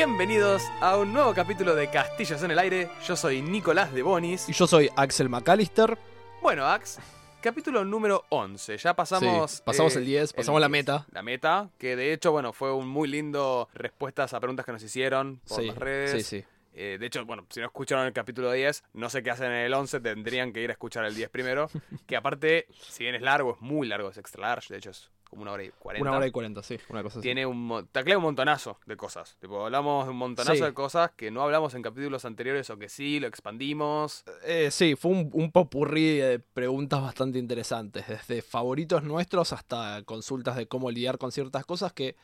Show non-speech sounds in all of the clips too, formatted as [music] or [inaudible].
Bienvenidos a un nuevo capítulo de Castillos en el Aire. Yo soy Nicolás de Bonis. Y yo soy Axel McAllister. Bueno, Ax, capítulo número 11. Ya pasamos. Sí, pasamos eh, el 10, pasamos la meta. La meta, que de hecho, bueno, fue un muy lindo respuestas a preguntas que nos hicieron por Sí, las redes. sí, sí. Eh, de hecho, bueno, si no escucharon el capítulo 10, no sé qué hacen en el 11, tendrían que ir a escuchar el 10 primero. que aparte, si bien es largo, es muy largo, es extra large, de hecho es como una hora y 40. Una hora y cuarenta, sí, una cosa así. Tiene un, mo- taclea un montonazo de cosas. Tipo, hablamos de un montonazo Sí. de cosas que no hablamos en capítulos anteriores o que sí, lo expandimos. Eh, sí, fue un, un popurrí de preguntas bastante interesantes, desde favoritos nuestros hasta consultas de cómo lidiar con ciertas cosas que,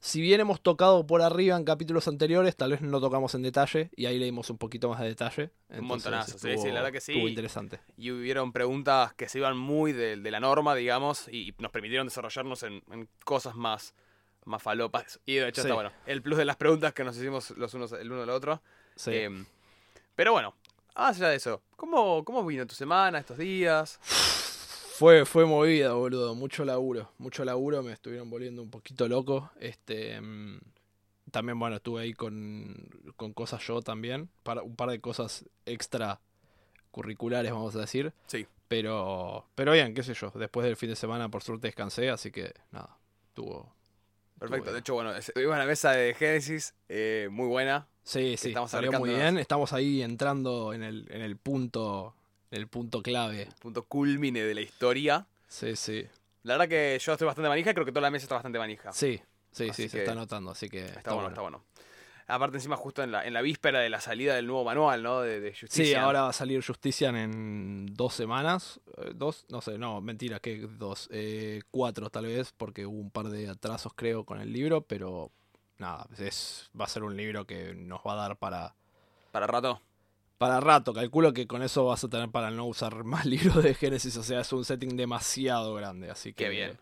si bien hemos tocado por arriba en capítulos anteriores, tal vez no tocamos en detalle y ahí leímos un poquito más de detalle. Entonces, montonazo, sí, estuvo- sí, la verdad que sí. Estuvo interesante. Y hubieron preguntas que se iban muy de, de la norma, digamos, y, y nos permitieron desarrollarnos en, en cosas más, más falopas. Y de hecho Sí. está bueno. El plus de las preguntas que nos hicimos los unos el uno al otro. Sí. Em, pero bueno, más allá de eso, ¿cómo, ¿cómo vino tu semana, estos días? [sighs] Fue, fue movida, boludo. Mucho laburo. Mucho laburo. Me estuvieron volviendo un poquito loco. Este. mm, También, bueno, estuve ahí con, con cosas yo también. Para, un par de cosas extra curriculares, vamos a decir. Sí. Pero. Pero bien, qué sé yo. Después del fin de semana, por suerte, descansé. Así que, nada. Tuvo. Perfecto. De hecho, bueno, tuvimos una mesa de Génesis eh, muy buena. Sí, sí. estamos salió muy bien. Estamos ahí entrando en el, en el punto. El punto clave. Punto culmine de la historia. Sí, sí. La verdad que yo estoy bastante manija y creo que toda la mesa está bastante manija. Sí, sí, Así sí. Se está notando. Así que. Está, bueno, está bueno. Aparte, encima, justo en la, en la víspera de la salida del nuevo manual, ¿no? De, de Justicia. Sí, ahora va a salir Justician en dos semanas. Eh, Dos, no sé, no, mentira, que dos, eh, cuatro tal vez, porque hubo un par de atrasos creo con el libro, pero nada, es, va a ser un libro que nos va a dar para, Para rato. Para rato. Calculo que con eso vas a tener para no usar [laughs] más libros de Génesis, o sea, es un setting demasiado grande, así que... Qué bien.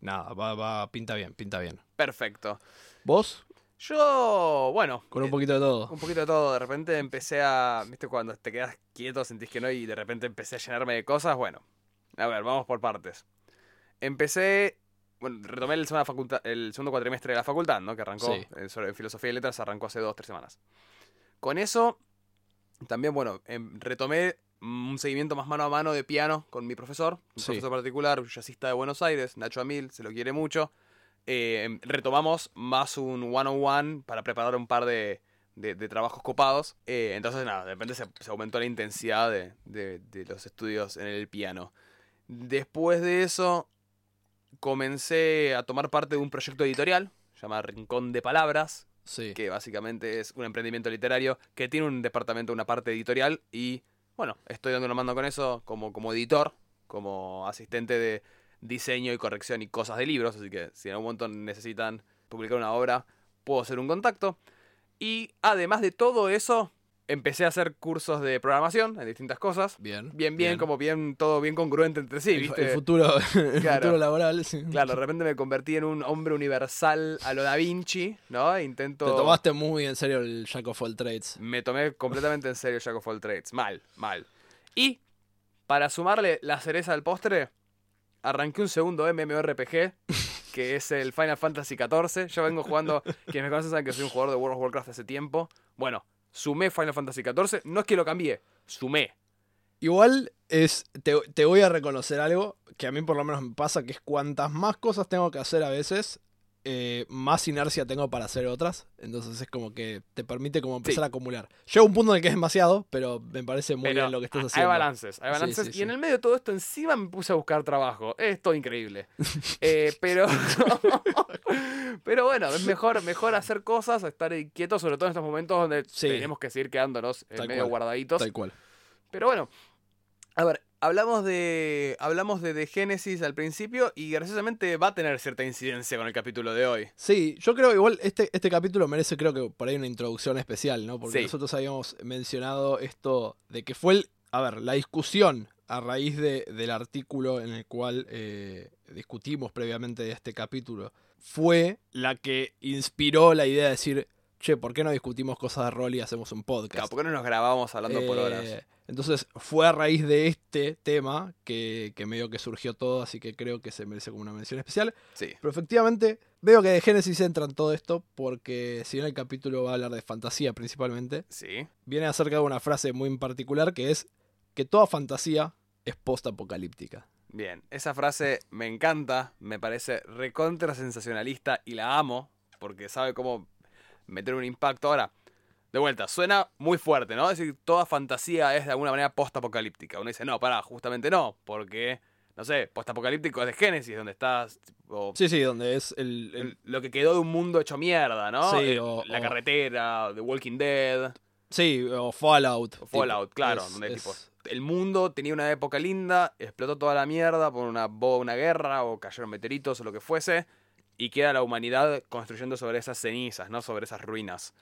Nada, va, va, pinta bien, pinta bien. Perfecto. ¿Vos? Yo, bueno. Con un eh, poquito de todo. un poquito de todo. De repente empecé a. ¿Viste cuando te quedas quieto, sentís que no? Y de repente empecé a llenarme de cosas. Bueno. A ver, vamos por partes. Empecé. Bueno, retomé el, semana faculta- el segundo cuatrimestre de la facultad, ¿no? Que arrancó Sí. eh, sobre filosofía y letras, arrancó hace dos, tres semanas. Con eso, también, bueno, em, retomé un seguimiento más mano a mano de piano con mi profesor, un Sí. profesor particular, jazzista de Buenos Aires, Nacho Amil, se lo quiere mucho. Eh, em, retomamos más un one-on-one para preparar un par de, de- de trabajos copados. Eh, entonces, nada, de repente se, se aumentó la intensidad de, de- de los estudios en el piano. Después de eso, comencé a tomar parte de un proyecto editorial, llamado Rincón de Palabras, Que básicamente es un emprendimiento literario que tiene un departamento, una parte editorial y bueno, estoy dando una mano con eso como, como editor, como asistente de diseño y corrección y cosas de libros, así que si en algún momento necesitan publicar una obra, puedo hacer un contacto. Y además de todo eso, empecé a hacer cursos de programación en distintas cosas. Bien. Bien, bien, como bien, todo bien congruente entre sí, el, ¿viste? [laughs] el futuro, el Claro. futuro laboral. sí. Claro, de repente me convertí en un hombre universal a lo Da Vinci, ¿no? Intento... Te tomaste muy en serio el Jack of all trades. Me tomé completamente en serio Jack of all trades. Mal, mal. Y, para sumarle la cereza al postre, arranqué un segundo MMORPG, [laughs] que es el Final Fantasy XIV. Yo vengo jugando, quienes me conocen saben que soy un jugador de World of Warcraft hace tiempo. Bueno, sumé Final Fantasy XIV. No es que lo cambié, sumé. Igual es. Te, te voy a reconocer algo que a mí por lo menos me pasa, que es cuantas más cosas tengo que hacer a veces, eh, más inercia tengo para hacer otras. Entonces es como que te permite como empezar Sí. a acumular. Llega un punto en el que es demasiado, pero me parece muy Pero bien lo que estás hay haciendo. balances, hay balances. sí, y en el medio de todo esto, encima me puse a buscar trabajo. Es todo increíble. [laughs] Eh, pero. [laughs] pero bueno, es mejor, mejor hacer cosas, estar ahí quietos, sobre todo en estos momentos donde tenemos que seguir quedándonos Tal medio cual. guardaditos. Tal cual. Pero bueno. A ver, hablamos de. Hablamos de, de Génesis al principio y graciosamente va a tener cierta incidencia con el capítulo de hoy. Sí, yo creo igual este, este capítulo merece creo que por ahí una introducción especial, ¿no? Porque Sí. nosotros habíamos mencionado esto de que fue el, a ver, la discusión a raíz de- del artículo en el cual eh, discutimos previamente de este capítulo fue la que inspiró la idea de decir, che, ¿por qué no discutimos cosas de rol y hacemos un podcast? Claro, ¿Por qué no nos grabamos hablando por Eh, horas? Entonces fue a raíz de este tema que, que medio que surgió todo, así que creo que se merece como una mención especial. Sí. Pero efectivamente, Veo que de Génesis entra en todo esto porque si bien el capítulo va a hablar de fantasía principalmente, Sí. viene acerca de una frase muy en particular que es que toda fantasía es post-apocalíptica. Bien, esa frase me encanta, me parece recontra sensacionalista y la amo porque sabe cómo meter un impacto. Ahora, de vuelta, suena muy fuerte, ¿no? Es decir, toda fantasía es de alguna manera post-apocalíptica. Uno dice, no, pará, justamente no, porque, no sé, post-apocalíptico es de Génesis, donde estás, Sí, sí, donde es el... lo que quedó de un mundo hecho mierda, ¿no? Sí, Eh, o- la o- carretera, The Walking Dead, sí, o Fallout. Fallout, tipo, claro, es- donde es- tipo, el mundo tenía una época linda, explotó toda la mierda por una, una guerra o cayeron meteoritos o lo que fuese, y queda la humanidad construyendo sobre esas cenizas, ¿no? Sobre esas ruinas.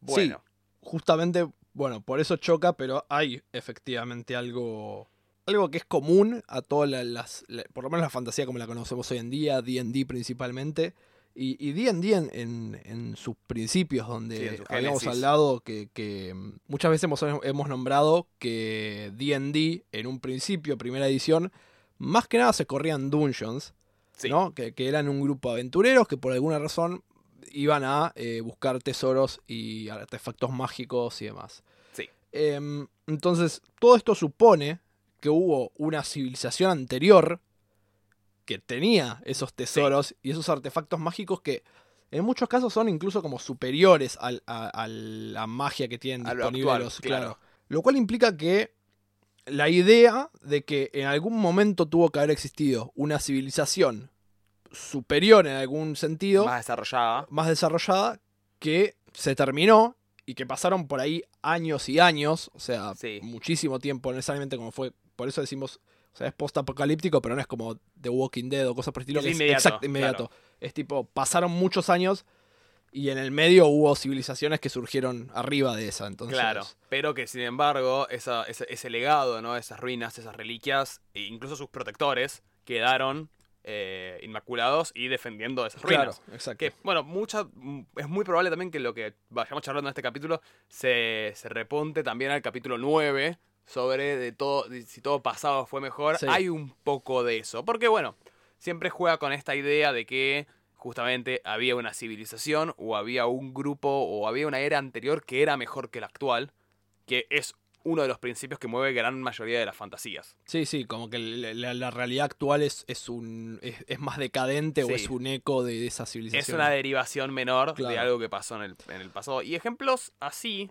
Bueno, justamente, bueno, por eso choca, pero hay efectivamente algo algo que es común a todas la- las, la- por lo menos la fantasía como la conocemos hoy en día, D&D principalmente, y D&D en, en, en sus principios, donde Sí, su habíamos hablado que, que, muchas veces hemos, hemos nombrado que D&D en un principio, primera edición, más que nada se corrían dungeons, sí, ¿no? Que, que eran un grupo de aventureros que por alguna razón iban a eh, buscar tesoros y artefactos mágicos y demás. Sí. Em, entonces, todo esto supone que hubo una civilización anterior que tenía esos tesoros y esos artefactos mágicos que en muchos casos son incluso como superiores al- a, a la magia que tienen disponible actual, los- claro. Lo cual implica que la idea de que en algún momento tuvo que haber existido una civilización superior en algún sentido, más desarrollada. más desarrollada, que se terminó y que pasaron por ahí años y años, o sea, Sí. muchísimo tiempo, no necesariamente como fue, por eso decimos, o sea, es post-apocalíptico, pero no es como The Walking Dead o cosas por el estilo, Es que inmediato, es exacto, inmediato. Es tipo, pasaron muchos años y en el medio hubo civilizaciones que surgieron arriba de esa, entonces... Claro, pero que sin embargo esa- ese, ese legado, ¿no? Esas ruinas, esas reliquias, e incluso sus protectores, quedaron eh, inmaculados y defendiendo esas Claro, ruinas. exacto. Que, bueno, mucha, es muy probable también que lo que vayamos charlando en este capítulo se, se reponte también al capítulo 9 sobre de todo, de si todo pasado fue mejor. Sí. Hay un poco de eso. Porque, bueno, siempre juega con esta idea de que justamente había una civilización o había un grupo o había una era anterior que era mejor que la actual, que es uno de los principios que mueve gran mayoría de las fantasías. Sí, sí, como que la, realidad actual es, es un es, es más decadente o es un eco de, de esa Es civilización. una derivación menor de algo que pasó en el, en el pasado. Y ejemplos así,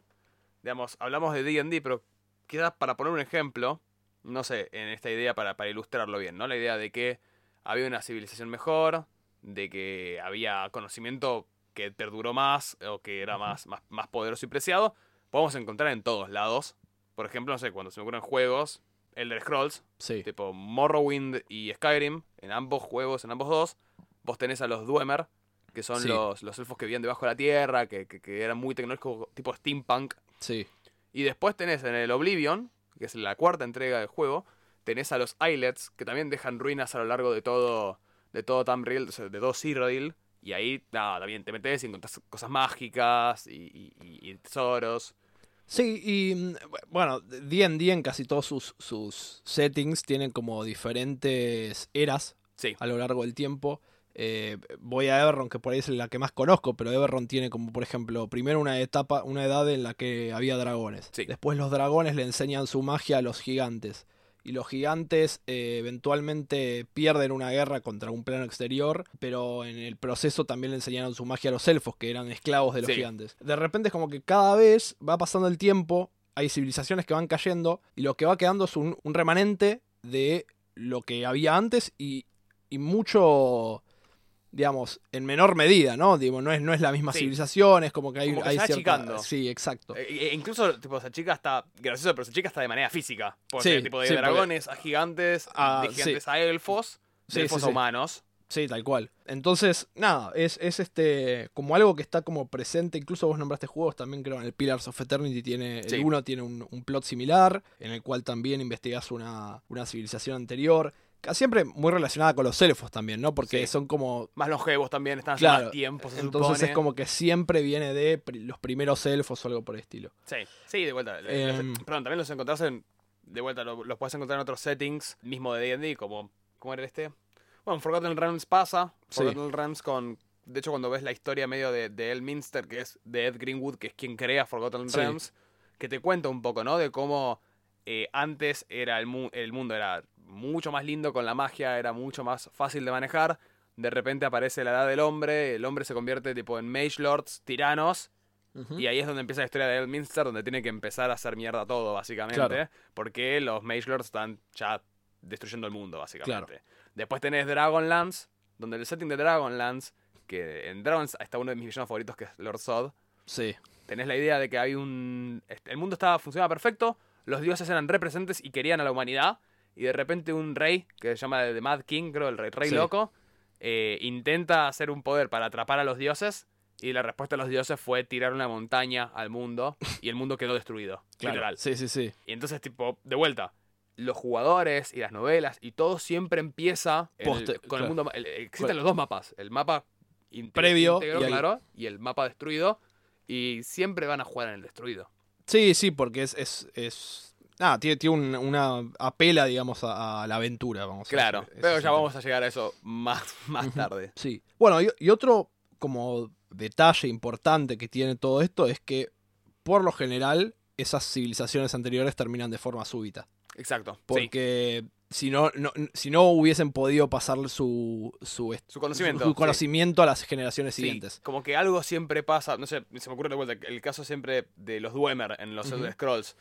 digamos, hablamos de D&D, pero quizás para poner un ejemplo, no sé, en esta idea para, para ilustrarlo bien, ¿no? La idea de que había una civilización mejor, de que había conocimiento que perduró más o que era más, más, más poderoso y preciado, podemos encontrar en todos lados. Por ejemplo, no sé, cuando se me ocurren juegos, Elder Scrolls, Sí, tipo Morrowind y Skyrim, en ambos juegos, en ambos dos, vos tenés a los Dwemer, que son Sí. los, los elfos que vivían debajo de la tierra, que, que- que eran muy tecnológicos, tipo steampunk. sí, Y después tenés en el Oblivion, que es la cuarta entrega del juego, tenés a los Islets, que también dejan ruinas a lo largo de todo, de todo Tamriel, o sea, de todo Cyrodiil. Y ahí, nada, también te metes y encontrás cosas mágicas y, y- tesoros. Sí, y mm, bueno, D&D en casi todos sus, sus settings tienen como diferentes eras Sí, a lo largo del tiempo. Eh, voy a Everron, que por ahí es la que más conozco, pero Everron tiene como, por ejemplo, primero una etapa, una edad en la que había dragones. Sí. Después los dragones le enseñan su magia a los gigantes. Y los gigantes eh, eventualmente pierden una guerra contra un plano exterior, pero en el proceso también le enseñaron su magia a los elfos, que eran esclavos de los Sí. gigantes. De repente es como que cada vez va pasando el tiempo, hay civilizaciones que van cayendo, y lo que va quedando es un, un remanente de lo que había antes y, y mucho, digamos, en menor medida, ¿no? Digo, no es, no es la misma Sí. civilización, es como que hay, Como que hay se cierta... achicando. Sí, exacto. E- e incluso, tipo, esa chica está, gracioso, pero esa chica está de manera física. Porque, Sí, tipo, de sí, porque- dragones a gigantes, Ah, de gigantes a elfos, de elfos a humanos. Sí, tal cual. Entonces, nada, es, es este como algo que está como presente, incluso vos nombraste juegos también, creo, en el Pillars of Eternity tiene, Sí. el 1 tiene un, un plot similar, en el cual también investigás una, una civilización anterior, siempre muy relacionada con los elfos también, ¿no? Porque Sí. son como... Más longevos también, están hace Claro, más tiempo, se entonces supone. es como que siempre viene de pri- los primeros elfos o algo por el estilo. Sí, sí, de vuelta. Los- perdón, también los encontrás en. De vuelta, lo- los puedes encontrar en otros settings, mismo de DD, como. ¿Cómo era este? Bueno, en Forgotten Realms pasa. Sí. Forgotten Realms con de hecho, cuando ves la historia medio de, de Elminster, que es de Ed Greenwood, que es quien crea Forgotten Sí. Realms, que te cuenta un poco, ¿no? De cómo eh, antes era el, mu- el mundo era mucho más lindo con la magia, era mucho más fácil de manejar. De repente aparece la edad del hombre, el hombre se convierte tipo en mage lords, tiranos, y ahí es donde empieza la historia de Elminster, donde tiene que empezar a hacer mierda todo, básicamente. Claro. Porque los Mage Lords están ya destruyendo el mundo, básicamente. Claro. Después tenés Dragonlance, donde el setting de Dragonlance, que en Dragonlance está uno de mis villanos favoritos, que es Lord Sod. Sí. Tenés la idea de que hay un. El mundo estaba funcionaba perfecto, los dioses eran representes y querían a la humanidad. Y de repente un rey, que se llama The Mad King, creo, el rey, rey Sí. loco, eh, intenta hacer un poder para atrapar a los dioses. Y la respuesta de los dioses fue tirar una montaña al mundo y el mundo quedó destruido. [laughs] Claro. Literal. Sí, sí, sí. Y entonces, tipo, de vuelta, los jugadores y las novelas y todo siempre empieza en el- Poste- con el mundo. el- existen los dos mapas: el mapa Previo íntegro, y el- claro, y el mapa destruido. Y siempre van a jugar en el destruido. Sí, sí, porque es. es, es... Ah, tiene, tiene un- una apela, digamos, a, a la aventura, vamos a Claro, decir. pero ya vamos a llegar a eso más, [laughs] más tarde. Sí. Bueno, y, y otro como detalle importante que tiene todo esto es que, por lo general, esas civilizaciones anteriores terminan de forma súbita. Exacto. Sí, Porque si no, no- si no hubiesen podido pasar su, su, su conocimiento. su conocimiento a las generaciones Sí, siguientes. como que algo siempre pasa, no sé, se me ocurre de vuelta el caso siempre de los Dwemer en los Ujú. Elder Scrolls,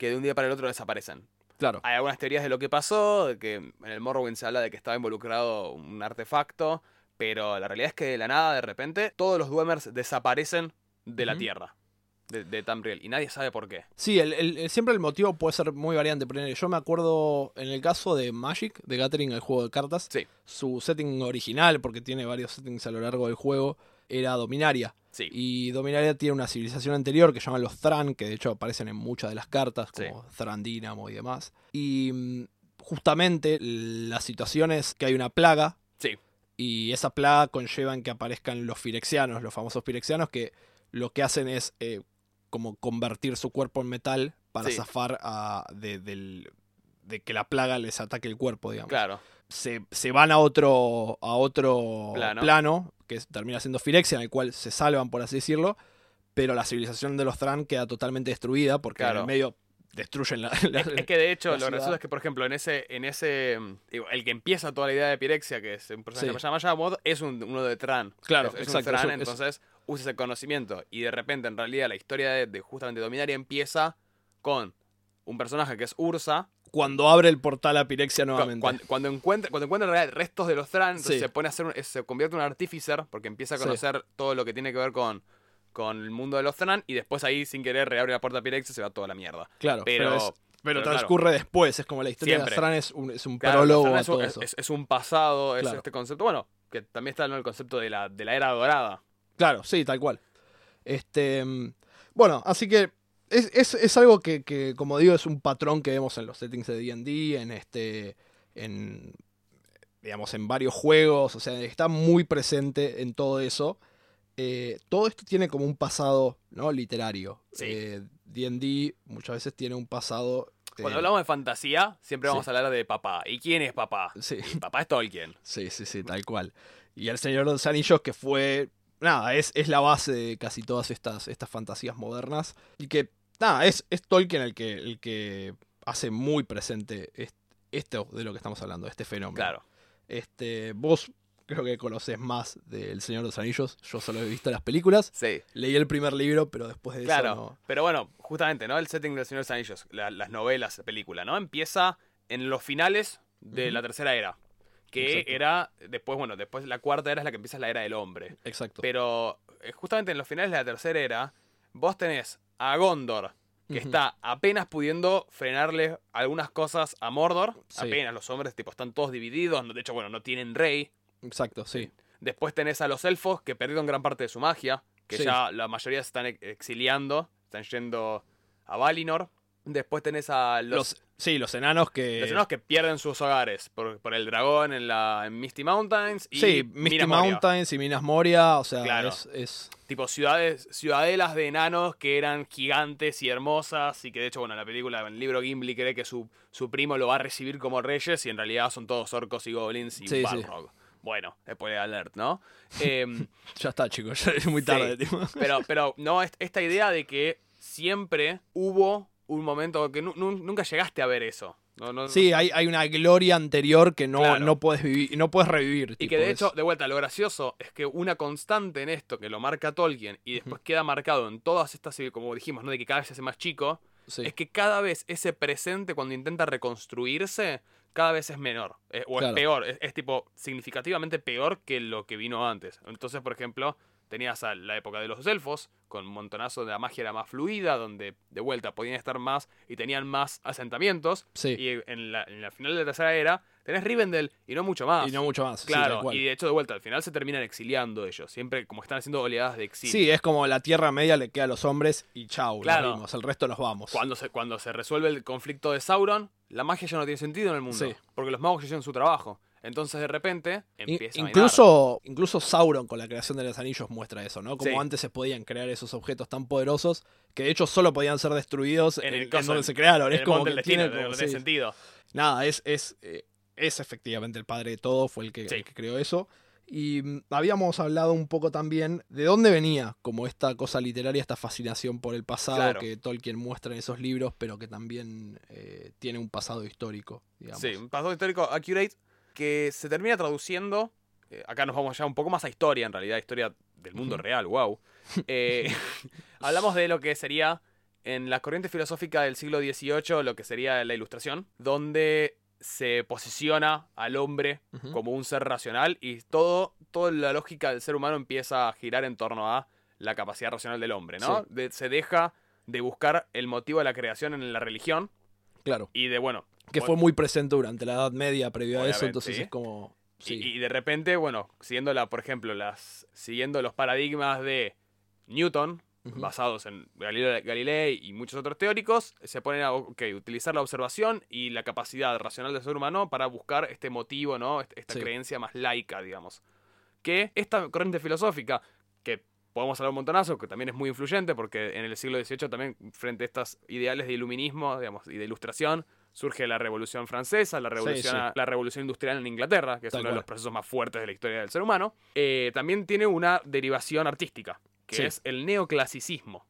que de un día para el otro desaparecen. Claro. Hay algunas teorías de lo que pasó, de que en el Morrowind se habla de que estaba involucrado un artefacto, pero la realidad es que de la nada, de repente, todos los Dwemers desaparecen de la. Tierra, de, de Tamriel, y nadie sabe por qué. Sí, el, siempre el motivo puede ser muy variante. Yo me acuerdo en el caso de Magic, de Gathering, el juego de cartas, Sí. su setting original, porque tiene varios settings a lo largo del juego, era Dominaria. Sí, Y Dominaria tiene una civilización anterior que llaman los Thran, que de hecho aparecen en muchas de las cartas, Sí. como Thran Dynamo y demás. Y mm, justamente la situación es que hay una plaga, sí, y esa plaga conlleva en que aparezcan los firexianos, los famosos firexianos, que lo que hacen es eh, como convertir su cuerpo en metal para Sí. zafar a- de, del- de que la plaga les ataque el cuerpo, digamos. claro. Se, se van a otro, a otro Plano. plano. que termina siendo Firexia, en el cual se salvan, por así decirlo, pero la civilización de los Thran queda totalmente destruida porque en Claro. el medio destruyen la... la- Es, es que de hecho, lo ciudad. gracioso es que, por ejemplo, en ese, en ese mm, digo, el que empieza toda la idea de Pirexia, que es un personaje Sí. que se llama Yamod, es un- uno de Tran. Claro, es, es exacto, un Tran, eso- entonces usa ese conocimiento. Y de repente, en realidad, la historia de, de justamente Dominaria empieza con un personaje que es Ursa, Cuando abre el portal a Pirexia nuevamente. cuando, cuando encuentra, cuando encuentra en realidad restos de los Tran, Sí. se pone a hacer un- se convierte en un artificer, porque empieza a Sí. conocer todo lo que tiene que ver con, con el mundo de los Tran, y después ahí, sin querer, reabre la puerta a Pirexia y se va toda la mierda. Claro, pero, Pero- es- pero pero claro. transcurre después. Es como la historia Siempre. de Thran es un, es un Claro, prólogo Los Tran a es, un- todo es- eso. es- es un pasado, es Claro. este concepto. Bueno, que también está ¿no? el concepto de la, de la era dorada. Claro, sí, tal cual. Este, mm, bueno, así que es, es- es algo que, que, como digo, es un patrón que vemos en los settings de D&D, en este, en, digamos, en varios juegos, o sea, está muy presente en todo eso. Eh, todo esto tiene como un pasado, ¿no? Literario. Sí. Eh, D&D muchas veces tiene un pasado... eh, Cuando hablamos de fantasía, siempre vamos sí. a hablar de papá. ¿Y quién es papá? Sí. Papá es Tolkien. Sí, sí, sí, tal cual. Y El Señor de los Anillos, que fue. Nada, es, es la base de casi todas estas, estas fantasías modernas. Y que, nada, es, es Tolkien el que, el que hace muy presente est- esto de lo que estamos hablando, este fenómeno. Claro. Este, vos creo que conoces más del Señor de los Anillos. Yo solo he visto las películas. Sí. Leí el primer libro, pero después de Claro. eso no. Pero bueno, justamente, ¿no? El setting del Señor de los Anillos, la- las novelas, la película, ¿no? Empieza en los finales de la tercera era. Que Exacto. era. Después, bueno, después la cuarta era es la que empieza la era del hombre. Exacto. Pero eh, justamente en los finales de la tercera era, vos tenés a Gondor, que está apenas pudiendo frenarle algunas cosas a Mordor. Sí. Apenas los hombres tipo están todos divididos, de hecho, bueno, no tienen rey. Exacto, sí. Después tenés a los elfos que perdieron gran parte de su magia, que Sí. ya la mayoría se están ex- exiliando, están yendo a Valinor. Después tenés a los, Los, sí, los enanos que. los enanos que pierden sus hogares por, por el dragón en la en Misty Mountains y sí, Misty Minas Moria. Mountains y Minas Moria. O sea, Claro. es- es tipo ciudades, ciudadelas de enanos que eran gigantes y hermosas y que de hecho, bueno, en la película, en el libro Gimli cree que su, su primo lo va a recibir como reyes y en realidad son todos orcos y goblins y Sí, sí. Balrog, Bueno, spoiler alert, ¿no? [laughs] Em, Ya está, chicos, ya es muy tarde. Sí. tipo. pero, pero no, est- esta idea de que siempre hubo un momento que nu- nu- nunca llegaste a ver eso. No, no- Sí, hay, hay una gloria anterior que no, Claro. no puedes vivir, no puedes revivir. Y que de hecho, de vuelta, lo gracioso es que una constante en esto que lo marca Tolkien y después queda marcado en todas estas, como dijimos, ¿no? De que cada vez se hace más chico, sí, es que cada vez ese presente, cuando intenta reconstruirse, cada vez es menor. eh, o Claro. es peor. Es, es tipo significativamente peor que lo que vino antes. Entonces, por ejemplo, tenías a la época de los elfos, con un montonazo de la magia era más fluida, donde de vuelta podían estar más y tenían más asentamientos. sí, Y en la, en la final de la tercera era, tenés Rivendell y no mucho más. y no mucho más. Claro, y de hecho, de vuelta, al final se terminan exiliando ellos. Siempre como están haciendo oleadas de exilio. Sí, es como la Tierra Media le queda a los hombres y chau, Claro. vimos, el resto nos vamos. Cuando se, cuando se resuelve el conflicto de Sauron, la magia ya no tiene sentido en el mundo. Sí. Porque los magos ya hicieron su trabajo. Entonces, de repente, In- empieza a incluso, incluso Sauron con la creación de los anillos muestra eso, ¿no? Como Sí. antes se podían crear esos objetos tan poderosos que de hecho solo podían ser destruidos en, el en coso, donde se crearon. Es el como que destino, tiene como- sí. sentido. Nada, es, es, eh, es efectivamente el padre de todo, fue el que, Sí. el que creó eso. Y mm, habíamos hablado un poco también de dónde venía como esta cosa literaria, esta fascinación por el pasado Claro. que Tolkien muestra en esos libros, pero que también eh, tiene un pasado histórico, digamos. Sí, un pasado histórico accurate que se termina traduciendo. eh, acá nos vamos ya un poco más a historia, en realidad, historia del mundo real, wow. [laughs] Eh, [laughs] hablamos de lo que sería en la corriente filosófica del siglo XVIII, lo que sería la ilustración, donde se posiciona al hombre como un ser racional y todo, toda la lógica del ser humano empieza a girar en torno a la capacidad racional del hombre, ¿no? Sí. De- se deja de buscar el motivo de la creación en la religión Claro. y de, bueno, Que fue muy presente durante la Edad Media previo a eso, entonces sí. es como. Sí. Y, y de repente, bueno, siguiendo la, por ejemplo, las, siguiendo los paradigmas de Newton, basados en Galileo Galilei y muchos otros teóricos, se ponen a utilizar la observación y la capacidad racional del ser humano para buscar este motivo, ¿no? Est- Esta Sí. creencia más laica, digamos. Que esta corriente filosófica, podemos hablar un montonazo, que también es muy influyente, porque en el siglo XVIII también, frente a estos ideales de iluminismo, digamos, y de ilustración, surge la Revolución Francesa, la Revolución, sí. la Revolución Industrial en Inglaterra, que es Tal uno de los procesos más fuertes de la historia del ser humano. Eh, también tiene una derivación artística, que Sí. es el neoclasicismo.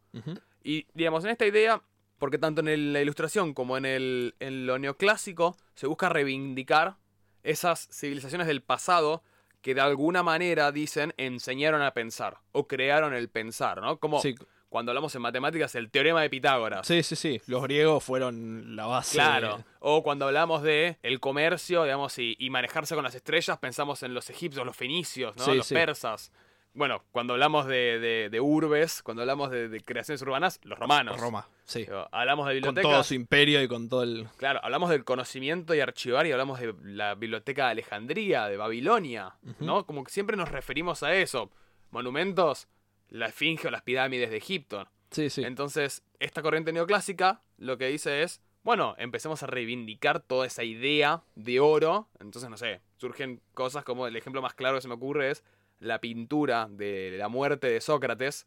Y, digamos, en esta idea, porque tanto en el- la ilustración como en, el, en lo neoclásico se busca reivindicar esas civilizaciones del pasado que de alguna manera dicen enseñaron a pensar o crearon el pensar, ¿no? Como Sí, cuando hablamos en matemáticas, el teorema de Pitágoras. sí, sí, sí. Los griegos fueron la base. Claro. O cuando hablamos de el comercio, digamos, y, y manejarse con las estrellas, pensamos en los egipcios, los fenicios, ¿no? Sí, los sí. persas. Bueno, cuando hablamos de, de- de urbes, cuando hablamos de, de creaciones urbanas, los romanos. Roma, sí. Digo, Hablamos de Con bibliotecas. todo su imperio y con todo el. Claro, hablamos del conocimiento y archivar y hablamos de la biblioteca de Alejandría, de Babilonia. ¿no? Como que siempre nos referimos a eso. Monumentos, la esfinge o las pirámides de Egipto. Sí, sí. Entonces, esta corriente neoclásica lo que dice es, bueno, empecemos a reivindicar toda esa idea de oro. Entonces, no sé, surgen cosas como el ejemplo más claro que se me ocurre es la pintura de la muerte de Sócrates,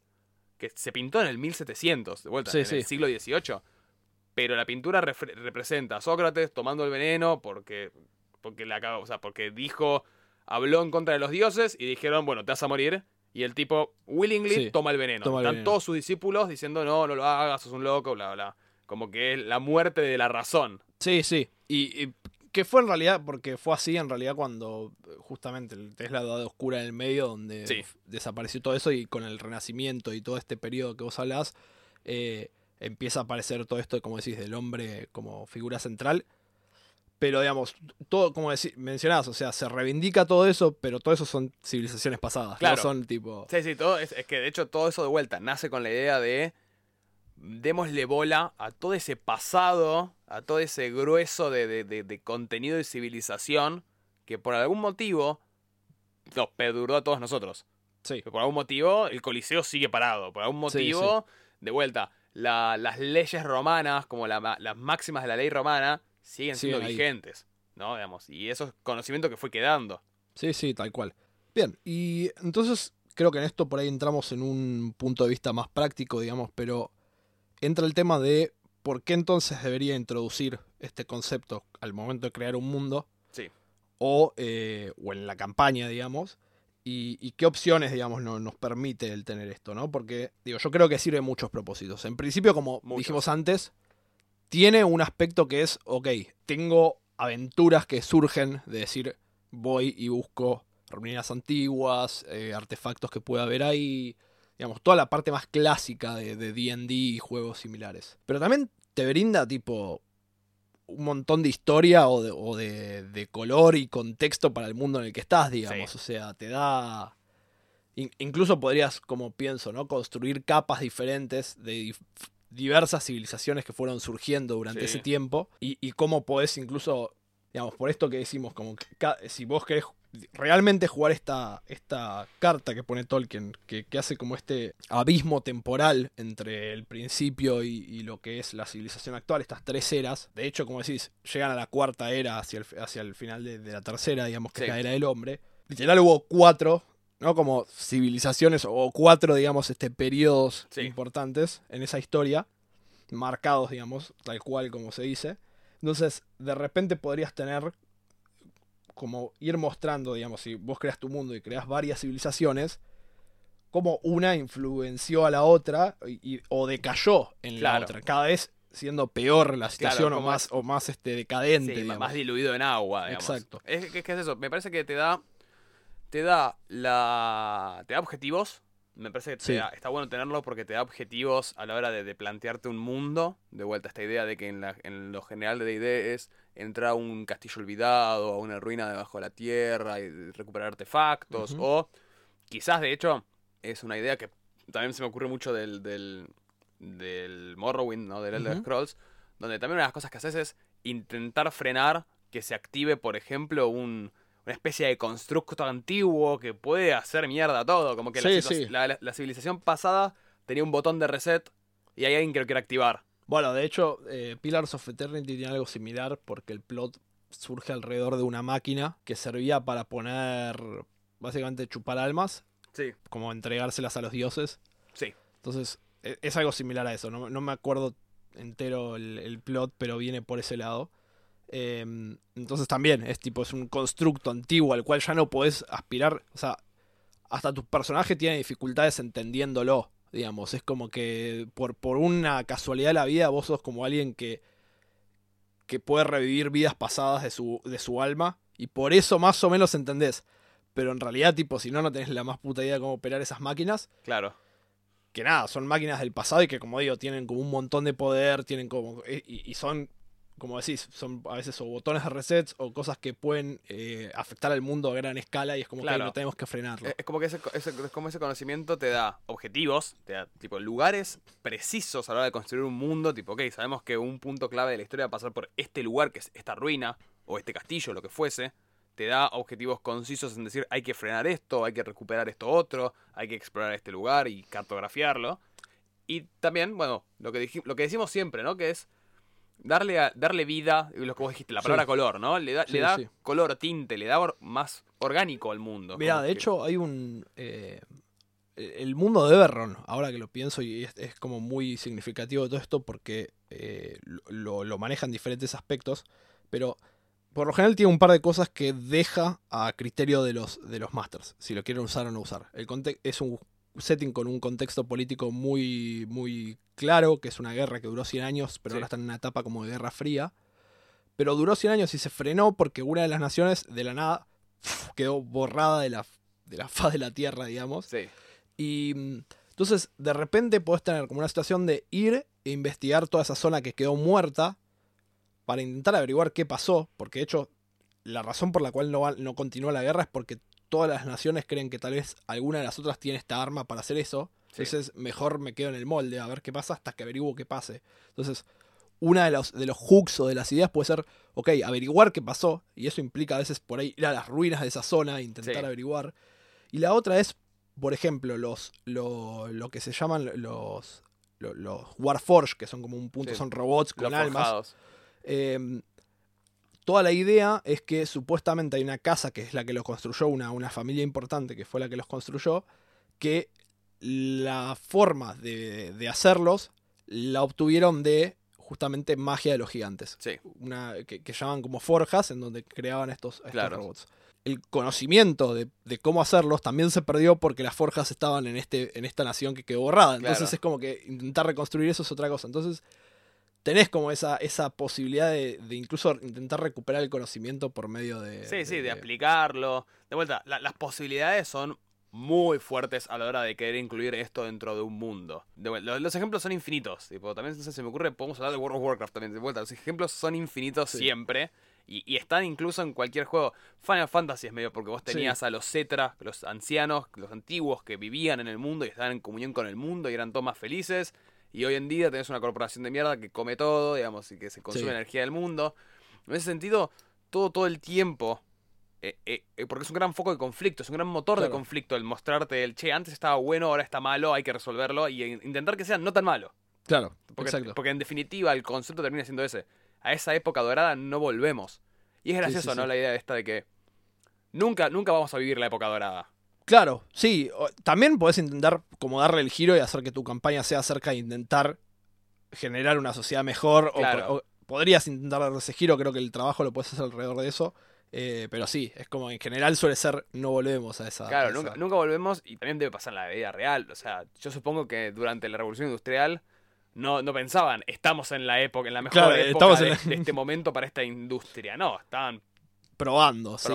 que se pintó en el 1700, de vuelta, Sí, en sí. el siglo XVIII. Pero la pintura representa a Sócrates tomando el veneno porque, porque, la, o sea, porque dijo, habló en contra de los dioses y dijeron, bueno, te vas a morir. Y el tipo willingly Sí, toma el veneno. toma el Están veneno. todos sus discípulos diciendo, no, no lo hagas, sos un loco, bla, bla. Como que es la muerte de la razón. Sí, sí. Y, y que fue en realidad, porque fue así en realidad cuando justamente el- es la edad oscura en el medio donde Sí. desapareció todo eso y con el renacimiento y todo este periodo que vos hablás, eh, empieza a aparecer todo esto, como decís, del hombre como figura central. Pero digamos, todo, como decís, mencionabas, o sea, se reivindica todo eso, pero todo eso son civilizaciones pasadas. Claro. No son tipo. Sí, sí, todo es, es que de hecho todo eso de vuelta nace con la idea de démosle bola a todo ese pasado, a todo ese grueso de, de- de- de contenido y civilización que por algún motivo nos perduró a todos nosotros. Sí. Por algún motivo el Coliseo sigue parado. Por algún Sí, motivo, de vuelta, la- las leyes romanas, como la las máximas de la ley romana, siguen siendo ahí. vigentes. ¿no? Digamos, y eso es conocimiento que fue quedando. Sí, sí, tal cual. Bien, y entonces creo que en esto por ahí entramos en un punto de vista más práctico, digamos, pero entra el tema de por qué entonces debería introducir este concepto al momento de crear un mundo. Sí. o, eh, o en la campaña, digamos. Y, y qué opciones, digamos, no- nos permite el tener esto, ¿no? Porque, digo, yo creo que sirve muchos propósitos. En principio, como dijimos antes, tiene un aspecto que es, ok, tengo aventuras que surgen de decir, voy y busco ruinas antiguas, eh, artefactos que pueda haber ahí, digamos, toda la parte más clásica de de D&D y juegos similares. Pero también te brinda, tipo, un montón de historia o de, o de- de color y contexto para el mundo en el que estás, digamos. Sí. O sea, te da... in- incluso podrías, como pienso, ¿no? Construir capas diferentes de dif- diversas civilizaciones que fueron surgiendo durante Sí. ese tiempo y, y cómo podés incluso, digamos, por esto que decimos, como que si vos querés realmente jugar esta, esta carta que pone Tolkien, que, que hace como este abismo temporal entre el principio y, y lo que es la civilización actual, estas tres eras. De hecho, como decís, llegan a la cuarta era hacia el, hacia el final de, de la tercera, digamos, que Sí. es la era del hombre. Literal hubo cuatro, ¿no? Como civilizaciones o cuatro, digamos, este, periodos Sí. importantes en esa historia, marcados, digamos, tal cual como se dice. Entonces, de repente podrías tener como ir mostrando, digamos, si vos creas tu mundo y creas varias civilizaciones, como una influenció a la otra y, y- o decayó en Claro. la otra, cada vez siendo peor la situación o más, es- o más este, decadente. Sí, más diluido en agua, digamos. Exacto. Es, que- que es eso, me parece que te da. Te da la. Te da objetivos. Me parece que te Sí. da- está bueno tenerlo porque te da objetivos a la hora de, de plantearte un mundo. De vuelta, esta idea de que en, la- en lo general de D&D es entrar a un castillo olvidado, a una ruina debajo de la tierra y recuperar artefactos. O quizás, de hecho, es una idea que también se me ocurre mucho del, del, del Morrowind, ¿no? Del Elder. Scrolls, donde también una de las cosas que haces es intentar frenar que se active, por ejemplo, un, una especie de constructo antiguo que puede hacer mierda todo. Como que la, Sí, situa- sí. la- la- la civilización pasada tenía un botón de reset y hay alguien que lo quiere activar. Bueno, de hecho, eh, Pillars of Eternity tiene algo similar porque el plot surge alrededor de una máquina que servía para poner, básicamente, chupar almas, Sí, como entregárselas a los dioses. sí. Entonces, e- es algo similar a eso. No, no me acuerdo entero el, el plot, pero viene por ese lado. Em, entonces también es tipo, es un constructo antiguo al cual ya no podés aspirar. O sea, hasta tu personaje tiene dificultades entendiéndolo. Digamos, es como que por, por una casualidad de la vida vos sos como alguien que, que puede revivir vidas pasadas de su, de su alma. Y por eso más o menos entendés. Pero en realidad, tipo, si no, no tenés la más puta idea de cómo operar esas máquinas Claro. que nada, son máquinas del pasado y que como digo, tienen como un montón de poder, tienen como. eh, Y, y son, como decís, son a veces o botones de resets o cosas que pueden eh, afectar al mundo a gran escala y es como Claro. que no tenemos que frenarlo. Es, es como que ese, ese- es como ese conocimiento te da objetivos, te da tipo lugares precisos a la hora de construir un mundo. Tipo, ok, sabemos que un punto clave de la historia va a pasar por este lugar, que es esta ruina, o este castillo, lo que fuese. Te da objetivos concisos en decir, hay que frenar esto, hay que recuperar esto otro, hay que explorar este lugar y cartografiarlo. Y también, bueno, lo que, lo que decimos siempre, ¿no? Que es darle, a- darle vida, lo que vos dijiste, la Sí. palabra color, ¿no? Le da, Sí, le da sí. color, tinte, le da or- más orgánico al mundo. Mira, de que- hecho, hay un. eh, el mundo de Everron, ahora que lo pienso, y es, es como muy significativo todo esto porque eh, lo, lo manejan diferentes aspectos, pero por lo general tiene un par de cosas que deja a criterio de los, de los masters, si lo quieren usar o no usar. El conte- es un setting con un contexto político muy, muy claro, que es una guerra que duró 100 años, pero Sí. ahora está en una etapa como de guerra fría. Pero duró 100 años y se frenó porque una de las naciones, de la nada, [sniffs] quedó borrada de la, de la [laughs] faz de la tierra, digamos. Sí. Y mm, entonces, de repente podés tener como una situación de ir e investigar toda esa zona que quedó muerta para intentar averiguar qué pasó, porque de hecho, la razón por la cual no, va- no continúa la guerra es porque todas las naciones creen que tal vez alguna de las otras tiene esta arma para hacer eso. Sí. Entonces, mejor me quedo en el molde a ver qué pasa hasta que averiguo qué pase. Entonces, una de los, de los hooks o de las ideas puede ser, ok, averiguar qué pasó, y eso implica a veces por ahí ir a las ruinas de esa zona e intentar Sí. averiguar. Y la otra es, por ejemplo, los, lo, lo que se llaman los, lo- los Warforged, que son como un punto, Sí. son robots Los con almas. Eh, toda la idea es que supuestamente hay una casa que es la que los construyó, una, una familia importante que fue la que los construyó, que la forma de, de hacerlos la obtuvieron de justamente magia de los gigantes. Sí. Una, que, que llaman como forjas, en donde creaban estos, estos Claro. robots. El conocimiento de, de cómo hacerlos también se perdió porque las forjas estaban en, este, en esta nación que quedó borrada. Entonces Claro. es como que intentar reconstruir eso es otra cosa. Entonces tenés como esa, esa posibilidad de, de incluso intentar recuperar el conocimiento por medio de... Sí, sí, de aplicarlo. De vuelta, la- las posibilidades son muy fuertes a la hora de querer incluir esto dentro de un mundo. De vuelta, los, los ejemplos son infinitos. Tipo, también no sé, se me ocurre, podemos hablar de World of Warcraft también. De vuelta, los ejemplos son infinitos Sí. siempre. Y, y están incluso en cualquier juego. Final Fantasy es medio porque vos Sí. tenías a los Cetra, los ancianos, los antiguos que vivían en el mundo y estaban en comunión con el mundo y eran todos más felices. Y hoy en día tenés una corporación de mierda que come todo, digamos, y que se consume Sí. energía del mundo. En ese sentido, todo, todo el tiempo. eh, eh, eh, porque es un gran foco de conflicto, es un gran motor de conflicto el mostrarte el che, antes estaba bueno, ahora está malo, hay que resolverlo y in- intentar que sea no tan malo. Claro, Porque, exacto. porque en definitiva el concepto termina siendo ese. A esa época dorada no volvemos. Y es Sí, gracioso, sí, ¿no? sí. La idea esta de que nunca, nunca vamos a vivir la época dorada. Claro, sí. También podés intentar como darle el giro y hacer que tu campaña sea acerca de intentar generar una sociedad mejor. Claro. O, podrías intentar darle ese giro, creo que el trabajo lo puedes hacer alrededor de eso. eh, pero sí, es como en general suele ser no volvemos a esa. Claro, a esa- nunca, nunca volvemos y también debe pasar en la vida real. O sea, yo supongo que durante la revolución industrial no, no pensaban, estamos en la época, en la mejor Claro, época estamos en de, la- de este [laughs] momento para esta industria. No, estaban Probando, sí.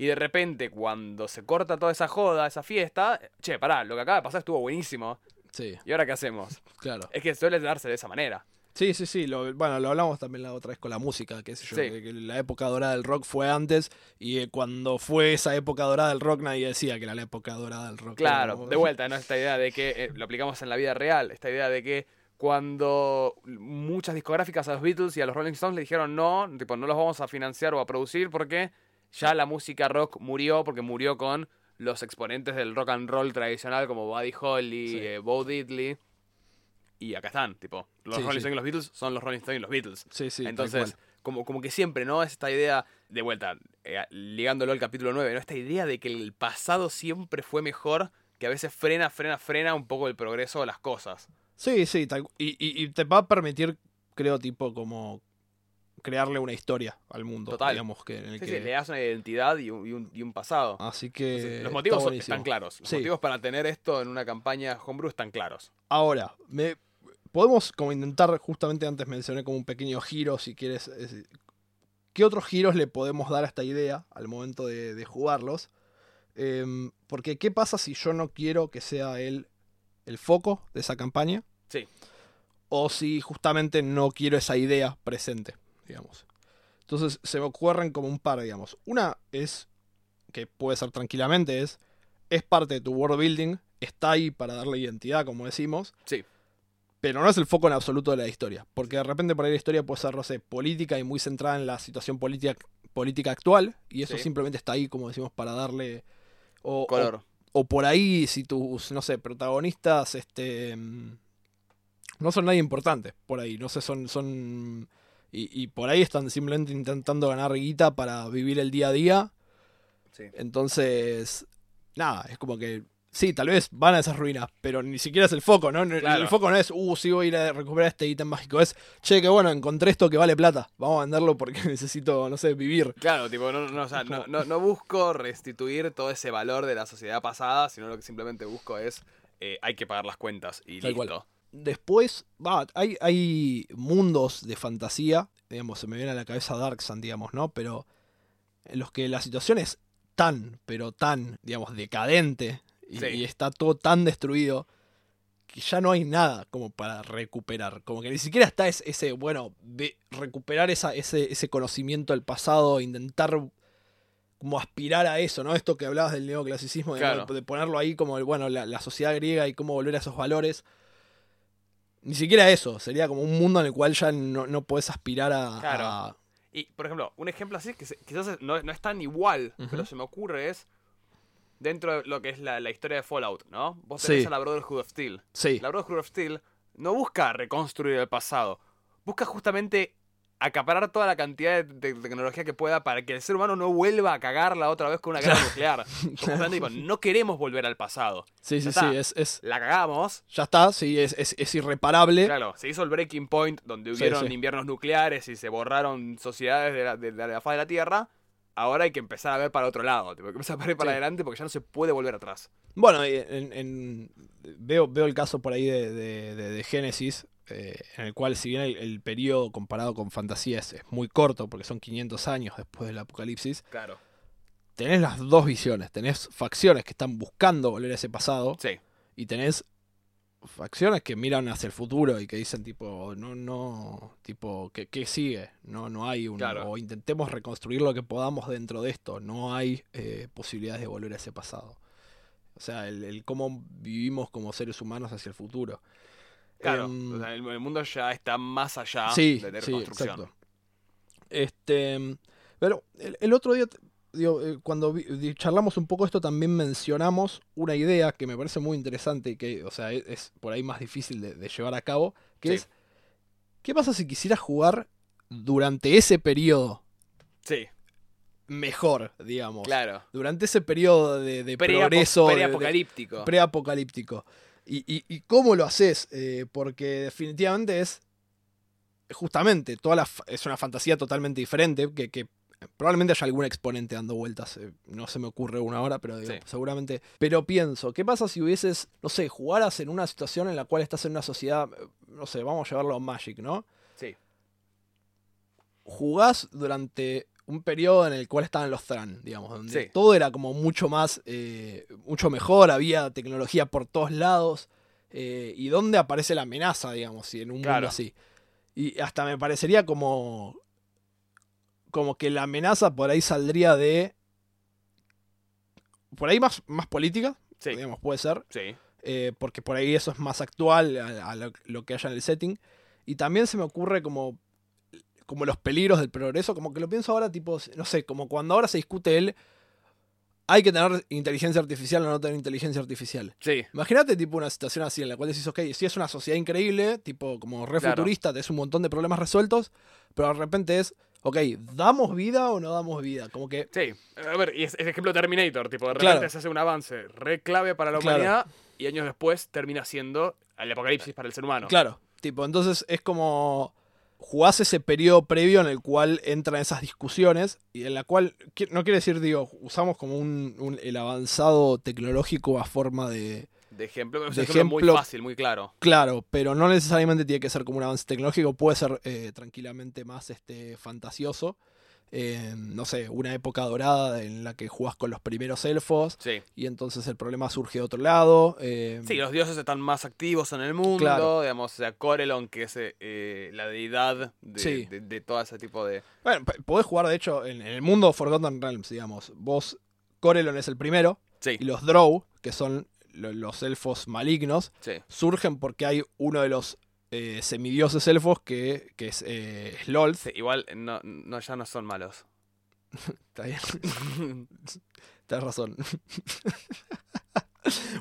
Y de repente, cuando se corta toda esa joda, esa fiesta, che, pará, lo que acaba de pasar estuvo buenísimo. Sí, ¿Y ahora qué hacemos? [laughs] claro. Es que suele darse de esa manera. Sí, sí, sí. Lo, bueno, lo hablamos también la otra vez con la música, qué sé yo. Sí. Que, la época dorada del rock fue antes y eh, cuando fue esa época dorada del rock nadie decía que era la época dorada del rock. Claro, como- de vuelta, ¿no? Esta idea de que eh, lo aplicamos en la vida real, esta idea de que cuando muchas discográficas a los Beatles y a los Rolling Stones le dijeron no, tipo, no los vamos a financiar o a producir porque ya la música rock murió, porque murió con los exponentes del rock and roll tradicional como Buddy Holly, Sí. eh, Bo Diddley. Y acá están, tipo, los Sí, Rolling. Stones y los Beatles son los Rolling Stones y los Beatles. Sí, sí. Entonces, como, como que siempre, ¿no? Es esta idea, de vuelta, eh, ligándolo al capítulo 9, ¿no? Esta idea de que el pasado siempre fue mejor, que a veces frena, frena, frena un poco el progreso de las cosas. Sí, sí, y- y te va a permitir, creo, tipo, como crearle una historia al mundo. Total. Digamos que en el Sí, que... sí, le das una identidad y un, y pasado. Así que. Entonces, los motivos son- están claros. Los Sí. motivos para tener esto en una campaña homebrew están claros. Ahora, me, podemos como intentar, justamente antes mencioné como un pequeño giro, si quieres. es- ¿Qué otros giros le podemos dar a esta idea al momento de, de jugarlos? Em, porque, ¿qué pasa si yo no quiero que sea él el foco de esa campaña? Sí. O si justamente no quiero esa idea presente, digamos. Entonces, se me ocurren como un par, digamos. Una es, que puede ser tranquilamente, es, es parte de tu world building, está ahí para darle identidad, como decimos, Sí. pero no es el foco en absoluto de la historia. Porque de repente por ahí la historia puede ser, no sé, política y muy centrada en la situación política, política actual. Y eso Sí. simplemente está ahí, como decimos, para darle. O, o- Color. o por ahí, si tus, no sé, protagonistas, este. mm, No son nadie importante. Por ahí. No sé, son. son y, y por ahí están simplemente intentando ganar guita para vivir el día a día. Sí. Entonces. Nada, es como que. Sí, tal vez van a esas ruinas, pero ni siquiera es el foco, ¿no? El- Claro. El foco no es, uh, sí voy a ir a recuperar este ítem mágico. Es, che, que bueno, encontré esto que vale plata. Vamos a venderlo porque [laughs] necesito, no sé, vivir. Claro, tipo, no, no, o sea, no, no- no busco restituir todo ese valor de la sociedad pasada, sino lo que simplemente busco es eh, hay que pagar las cuentas y Tal listo. cual. Después, va, hay, hay mundos de fantasía, digamos, se me viene a la cabeza Dark Sun, digamos, ¿no? Pero en los que la situación es tan, pero tan, digamos, decadente y, Sí. y está todo tan destruido que ya no hay nada como para recuperar. Como que ni siquiera está ese, ese, bueno, de recuperar esa, ese, ese conocimiento del pasado, intentar como aspirar a eso, ¿no? Esto que hablabas del neoclasicismo, de ponerlo ahí como, el, bueno, la, la sociedad griega y cómo volver a esos valores. Ni siquiera eso, sería como un mundo en el cual ya no, no puedes aspirar a, Claro. a- Y, por ejemplo, un ejemplo así, que se- quizás no, no es tan igual, pero se me ocurre es dentro de lo que es la, la historia de Fallout, ¿no? Vos Sí. tenés a la Brotherhood of Steel. Sí, La Brotherhood of Steel no busca reconstruir el pasado, busca justamente acaparar toda la cantidad de, tecnología que pueda para que el ser humano no vuelva a cagarla otra vez con una guerra [laughs] nuclear. Como están, tipo, no queremos volver al pasado. Sí, sí, Ya sí, está. es, es- La cagamos. ya está, sí, es, es, es irreparable. Claro, se hizo el breaking point donde hubieron sí. inviernos nucleares y se borraron sociedades de la, de, de la faz de la Tierra. Ahora hay que empezar a ver para otro lado. Tipo, hay que empezar a ver para Sí. adelante porque ya no se puede volver atrás. Bueno, y en, en- veo, veo el caso por ahí de, de, de- de Génesis, eh, en el cual si bien el, el periodo comparado con fantasía es, es muy corto, porque son 500 años después del apocalipsis, Claro. tenés las dos visiones. Tenés facciones que están buscando volver a ese pasado Sí. y tenés facciones que miran hacia el futuro y que dicen tipo, no, no, tipo, ¿qué, qué sigue? No, no hay un... Claro. O intentemos reconstruir lo que podamos dentro de esto. No hay eh, posibilidades de volver a ese pasado. O sea, el, el cómo vivimos como seres humanos hacia el futuro. Claro. Em, o sea, el, el mundo ya está más allá sí, de la sí, reconstrucción. exacto. Este, pero el, el otro día, digo, eh, cuando vi- charlamos un poco esto, también mencionamos una idea que me parece muy interesante y que, o sea, es, es por ahí más difícil de, de llevar a cabo, que Sí. es, ¿qué pasa si quisieras jugar durante ese periodo Sí, mejor, digamos? claro. Durante ese periodo de, de Pre- progreso, Preapocalíptico. preapocalíptico. ¿Y, y, y cómo lo haces? Eh, porque definitivamente es. Justamente, toda la, es una fantasía totalmente diferente. Que, que probablemente haya algún exponente dando vueltas. eh, no se me ocurre una ahora, pero digo, Sí. seguramente. Pero pienso, ¿qué pasa si hubieses, no sé, jugaras en una situación en la cual estás en una sociedad. No sé, vamos a llevarlo a Magic, ¿no? Sí, jugás durante un periodo en el cual estaban los Thran, digamos, donde Sí. todo era como mucho más, eh, mucho mejor, había tecnología por todos lados, eh, y donde aparece la amenaza, digamos, si en un Claro. mundo así. Y hasta me parecería como, como que la amenaza por ahí saldría de, por ahí más, más política, sí, digamos, puede ser, sí. eh, porque por ahí eso es más actual a, a lo, lo que haya en el setting. Y también se me ocurre como, como los peligros del progreso, como que lo pienso ahora, tipo, no sé, como cuando ahora se discute el, hay que tener inteligencia artificial o no tener inteligencia artificial. Sí, Imagínate tipo una situación así en la cual decís, ok, si es una sociedad increíble, tipo como re Claro. futurista, tenés un montón de problemas resueltos, pero de repente es, ok, ¿damos vida o no damos vida? Como que, sí. A ver, y es, es ejemplo Terminator, tipo, de Claro. repente se hace un avance re clave para la Claro. humanidad y años después termina siendo el apocalipsis para el ser humano. Claro, tipo, entonces es como jugás ese periodo previo en el cual entran esas discusiones y en la cual, no quiere decir, digo, usamos como un, un- el avanzado tecnológico a forma de... De ejemplo, es De ejemplo muy fácil, muy claro. Claro, pero no necesariamente tiene que ser como un avance tecnológico, puede ser eh, tranquilamente más este, fantasioso. Eh, no sé, una época dorada en la que jugás con los primeros elfos Sí. y entonces el problema surge de otro lado. eh, Sí, los dioses están más activos en el mundo, Claro. digamos, o sea, Corelon, que es eh, la deidad de, Sí. de- de todo ese tipo de... Bueno, podés jugar, de hecho, en, en el mundo Forgotten Realms, digamos. Vos, Corelon es el primero, Sí, y los Drow, que son lo- los elfos malignos, sí. surgen porque hay uno de los eh, semidioses elfos que, que es eh. Sí, igual no, no, ya no son malos. [laughs] Está bien, [laughs] tenés razón. [laughs]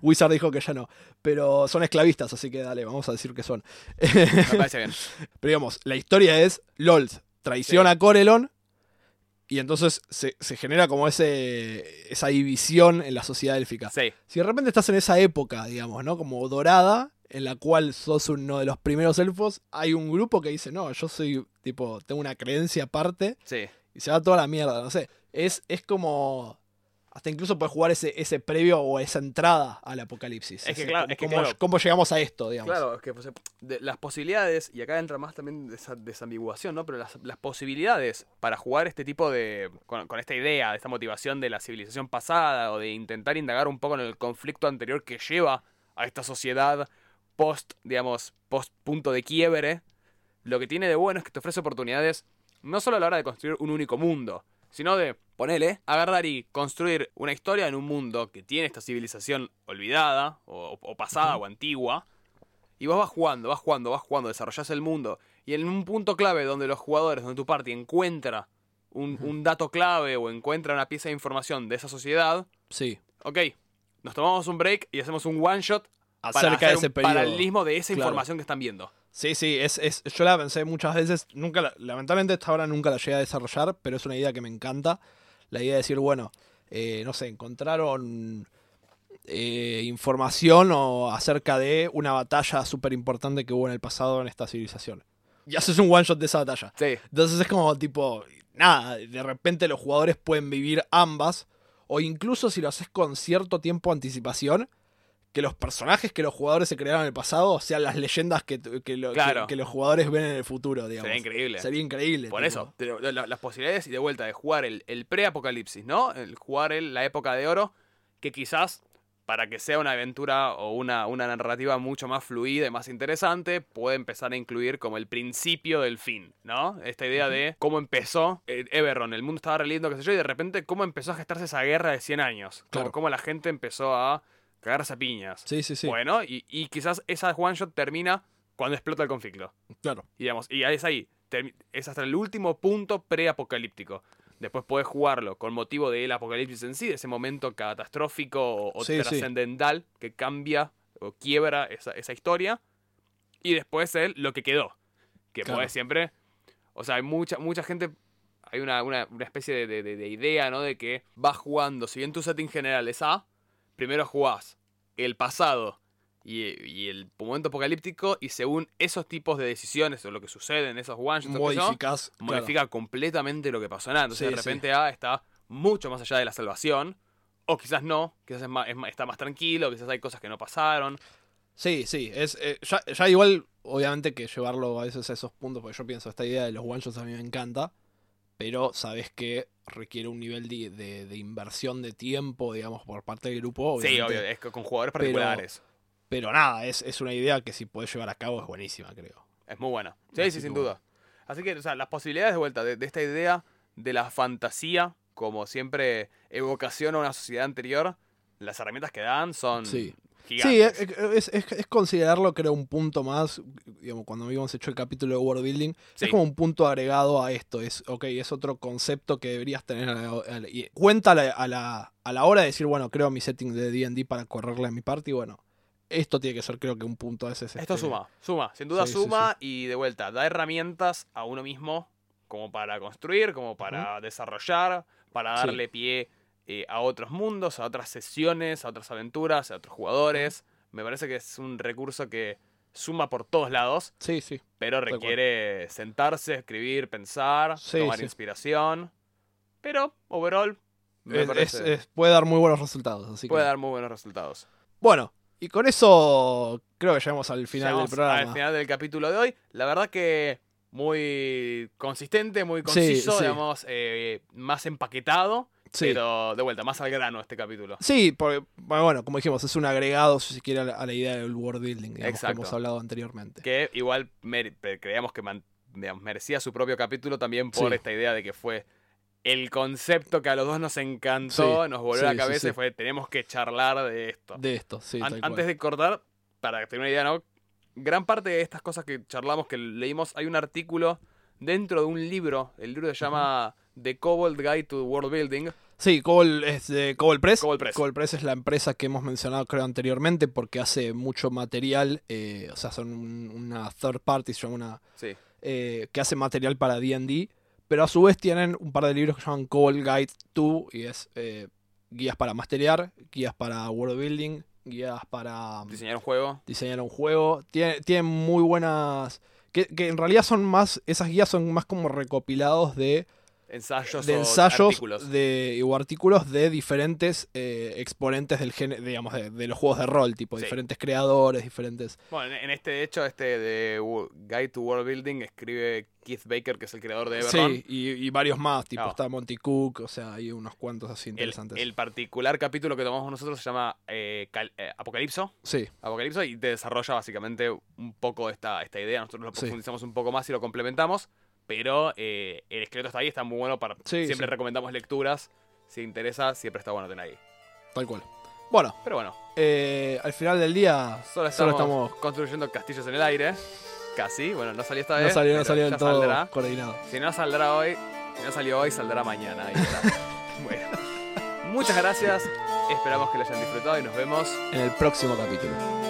Wizard dijo que ya no, pero son esclavistas, así que dale, vamos a decir que son. Me parece bien. Pero digamos, la historia es Lolth traiciona Sí. a Corelon y entonces se, se genera como ese, esa división en la sociedad élfica. Sí, Si de repente estás en esa época, digamos, ¿no? Como dorada, en la cual sos uno de los primeros elfos, hay un grupo que dice, no, yo soy, tipo, tengo una creencia aparte sí. y se va toda la mierda, no sé. Es, es como... Hasta incluso puedes jugar ese, ese previo o esa entrada al apocalipsis. Es que claro, es que cómo, claro. cómo llegamos a esto, digamos. Claro, es que pues, de- las posibilidades, y acá entra más también de esa desambiguación, ¿no? Pero las, las posibilidades para jugar este tipo de. Con, con esta idea, de esta motivación de la civilización pasada, o de intentar indagar un poco en el conflicto anterior que lleva a esta sociedad post, digamos, post punto de quiebre, lo que tiene de bueno es que te ofrece oportunidades no solo a la hora de construir un único mundo, sino de, ponele, agarrar y construir una historia en un mundo que tiene esta civilización olvidada, o, o pasada, o antigua, y vos vas jugando, vas jugando, vas jugando, desarrollás el mundo, y en un punto clave donde los jugadores, donde tu party encuentra un, un dato clave o encuentra una pieza de información de esa sociedad, Sí. ok, nos tomamos un break y hacemos un one shot para Acerca hacer de ese un periodo. paralelismo de esa Claro. información que están viendo. Sí, sí, es, es, yo la pensé muchas veces, nunca la- lamentablemente hasta ahora nunca la llegué a desarrollar, pero es una idea que me encanta. La idea de decir, bueno, eh, no sé, encontraron eh, información o acerca de una batalla súper importante que hubo en el pasado en esta civilización. Y haces un one shot de esa batalla. Sí, Entonces es como tipo, nada, de repente los jugadores pueden vivir ambas, o incluso si lo haces con cierto tiempo de anticipación, que los personajes que los jugadores se crearon en el pasado sean las leyendas que, que lo- que- Claro. que los jugadores ven en el futuro, digamos. sería increíble. Sería increíble. Por tipo. eso, las posibilidades y de vuelta de jugar el, el pre-apocalipsis, ¿no? El jugar el- la época de oro, que quizás para que sea una aventura o una, una narrativa mucho más fluida y más interesante, puede empezar a incluir como el principio del fin, ¿no? Esta idea de cómo empezó eh, Eberron, el mundo estaba re lindo, qué sé yo, y de repente cómo empezó a gestarse esa guerra de 100 años. Como- Claro. Cómo la gente empezó a cagarse a piñas. Sí, sí, sí. Bueno, y, y quizás esa one shot termina cuando explota el conflicto. Claro. Y, digamos, y es ahí. Es hasta el último punto pre-apocalíptico. Después puedes jugarlo con motivo del apocalipsis en sí, de ese momento catastrófico o, o Sí, sí. trascendental que cambia o quiebra esa, esa historia. Y después el, lo que quedó. Que Claro. siempre. O sea, hay mucha, mucha gente. Hay una, una- una especie de- de idea, ¿no? De que vas jugando. Si bien tu setting general es A, primero jugás el pasado y, y el momento apocalíptico. Y según esos tipos de decisiones o lo que sucede en esos one shots, claro. modifica completamente lo que pasó en A. Entonces, Sí, de sí. repente A está mucho más allá de la salvación. O quizás no, quizás es más- es más- está más tranquilo, quizás hay cosas que no pasaron. Sí, sí. Es, eh, ya, ya igual, obviamente que llevarlo a veces a esos puntos, porque yo pienso, esta idea de los one shots a mí me encanta, pero sabes que requiere un nivel de, de- de inversión de tiempo, digamos, por parte del grupo. Sí, obviamente. obvio, es que con jugadores particulares. Pero nada, es, es una idea que si puedes llevar a cabo es buenísima, creo. Es muy buena. Sí, sí, sin duda. Así que, o sea, las posibilidades de vuelta de, de esta idea de la fantasía, como siempre evocación a una sociedad anterior, las herramientas que dan son Sí. Gigantes. Sí, es, es- es- considerarlo, creo, un punto más, digamos, cuando habíamos hecho el capítulo de World Building, Sí. es como un punto agregado a esto, es, ok, es otro concepto que deberías tener, a la- y cuenta a la, a, la, a la hora de decir, bueno, creo mi setting de D&D para correrle a mi party, bueno, esto tiene que ser, creo que un punto a veces. Esto este, suma, suma, sin duda Sí, sí, suma y de vuelta, da herramientas a uno mismo como para construir, como para desarrollar, para darle pie eh, a otros mundos, a otras sesiones, a otras aventuras, a otros jugadores. Me parece que es un recurso que suma por todos lados, Sí, sí. pero requiere sentarse, escribir, pensar, Sí, tomar sí. inspiración. Pero, overall, me Es- parece es- es- puede dar muy buenos resultados. Así puede que, dar muy buenos resultados. Bueno, y con eso creo que llegamos al final Llegamos del programa. Al final del capítulo de hoy. La verdad que muy consistente, muy conciso, sí. digamos, eh, más empaquetado, Sí. pero de vuelta, más al grano este capítulo. Sí, porque, bueno, como dijimos, es un agregado, si se quiere, a la, a idea del world building, digamos, que Exacto. hemos hablado anteriormente. Que igual creíamos que digamos, merecía su propio capítulo también por Sí. esta idea de que fue el concepto que a los dos nos encantó, Sí, nos volvió sí, la cabeza y fue, tenemos que charlar de esto. De esto, sí. An- antes de cortar, para tener una idea, ¿no? Gran parte de estas cosas que charlamos, que leímos, hay un artículo dentro de un libro. El libro se llama The Cobalt Guide to World Building. Sí, Cobol es de Cobol Press. Cobalt Press. Cobol Press es la empresa que hemos mencionado, creo, anteriormente, porque hace mucho material, eh, o sea, son un- una third party, se llama una, Sí. eh, que hace material para D&D, pero a su vez tienen un par de libros que se llaman Cobol Guide 2, y es eh, guías para masterear, guías para world building, guías para um, Diseñar un juego. diseñar un juego. Tiene- Tienen muy buenas... Que, que en realidad son más, esas guías son más como recopilados de Ensayos de o ensayos artículos. de, o artículos de diferentes eh, exponentes del género, digamos, de, de los juegos de rol, tipo Sí. diferentes creadores, diferentes... Bueno, en en este, de hecho, este de Guide to World Building escribe Keith Baker, que es el creador de Everron. Sí, y, y varios más, tipo Claro. está Monty Cook, o sea, hay unos cuantos así interesantes. el particular capítulo que tomamos nosotros se llama eh, Cal- eh, Apocalipso. Sí, Apocalipso y te desarrolla básicamente un poco esta, esta idea. Nosotros lo Sí. profundizamos un poco más y lo complementamos. Pero eh, el esqueleto está ahí, está muy bueno para. Sí, siempre sí. recomendamos lecturas. Si interesa, siempre está bueno tener ahí. tal cual. Bueno, Pero bueno, eh, al final del día solo solo estamos, construyendo castillos en el aire. Casi. Bueno, no salió esta vez. No salió, no salió del todo saldrá. coordinado. Si no saldrá hoy, si no salió hoy, saldrá mañana. Ahí está. [laughs] bueno. Muchas gracias. Esperamos que lo hayan disfrutado y nos vemos En el próximo capítulo.